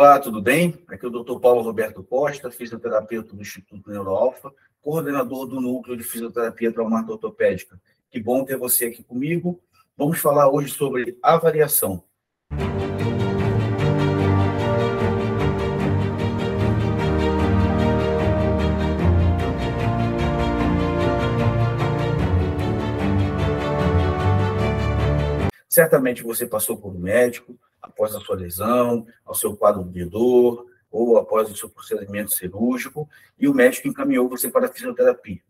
Olá, tudo bem? Aqui é o Dr. Paulo Roberto Costa, fisioterapeuta do Instituto Neuroalfa, coordenador do Núcleo de Fisioterapia Traumato-Ortopédica. Que bom ter você aqui comigo. Vamos falar hoje sobre avaliação. Certamente você passou por um médico após a sua lesão, ao seu quadro de dor, ou após o seu procedimento cirúrgico, e o médico encaminhou você para a fisioterapia.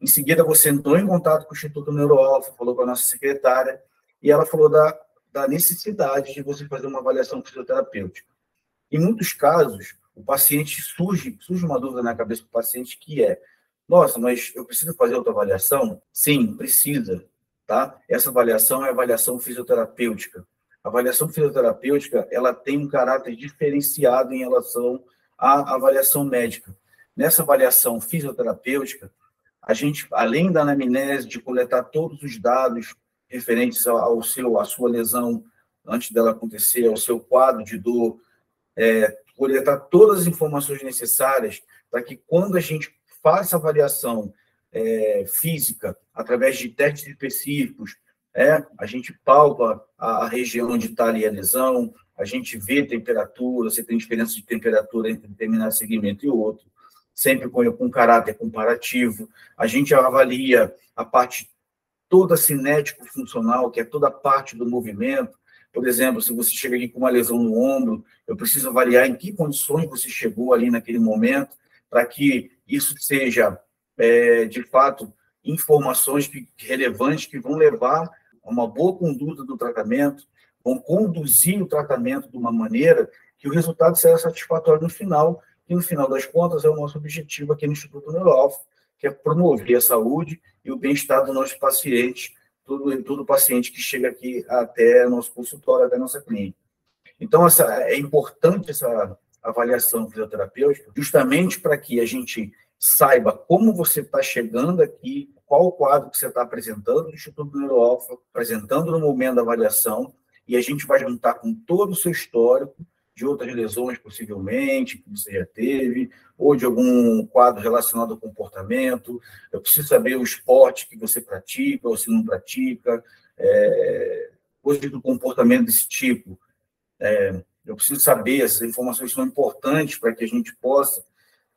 Em seguida, você entrou em contato com o Instituto Neuroalfa, falou com a nossa secretária, e ela falou da, da necessidade de você fazer uma avaliação fisioterapêutica. Em muitos casos, o paciente surge, surge uma dúvida na cabeça do paciente que é: nossa, mas eu preciso fazer outra avaliação? Sim, precisa. Tá? Essa avaliação é avaliação fisioterapêutica. A avaliação fisioterapêutica ela tem um caráter diferenciado em relação à avaliação médica. Nessa avaliação fisioterapêutica, a gente, além da anamnese, de coletar todos os dados referentes ao seu, à sua lesão antes dela acontecer, ao seu quadro de dor, é, coletar todas as informações necessárias para que quando a gente faça avaliação é, física, através de testes específicos, é, a gente palpa a, região onde está ali a lesão, a gente vê temperatura, se tem diferença de temperatura entre determinado segmento e outro, sempre com, com caráter comparativo. A gente avalia a parte toda cinético-funcional, que é toda a parte do movimento. Por exemplo, se você chega aqui com uma lesão no ombro, eu preciso avaliar em que condições você chegou ali naquele momento, para que isso seja é, de fato, informações que, relevantes que vão levar uma boa conduta do tratamento, vão conduzir o tratamento de uma maneira que o resultado será satisfatório no final, e no final das contas é o nosso objetivo aqui no Instituto Neuroalfa, que é promover a saúde e o bem-estar dos nossos pacientes, todo, todo paciente que chega aqui até nosso consultório, até nossa clínica. Então, essa, é importante essa avaliação fisioterapêutica, justamente para que a gente saiba como você está chegando aqui, qual o quadro que você está apresentando no Instituto Neuroalfa, apresentando no momento da avaliação, e a gente vai juntar com todo o seu histórico de outras lesões, possivelmente, que você já teve, ou de algum quadro relacionado ao comportamento. Eu preciso saber o esporte que você pratica ou se não pratica, é, coisas do comportamento desse tipo. É, eu preciso saber, essas informações são importantes para que a gente possa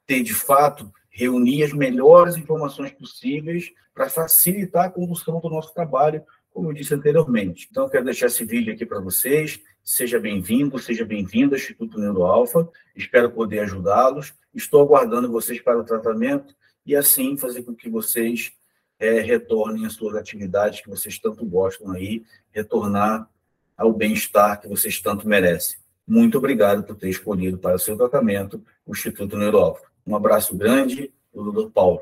ter, de fato, reunir as melhores informações possíveis para facilitar a condução do nosso trabalho, como eu disse anteriormente. Então, quero deixar esse vídeo aqui para vocês. Seja bem-vindo, seja bem-vindo ao Instituto Neuroalfa. Espero poder ajudá-los. Estou aguardando vocês para o tratamento e, assim, fazer com que vocês é, retornem às suas atividades que vocês tanto gostam aí, retornar ao bem-estar que vocês tanto merecem. Muito obrigado por ter escolhido para o seu tratamento o Instituto Neuroalfa. Um abraço grande, do. Paulo.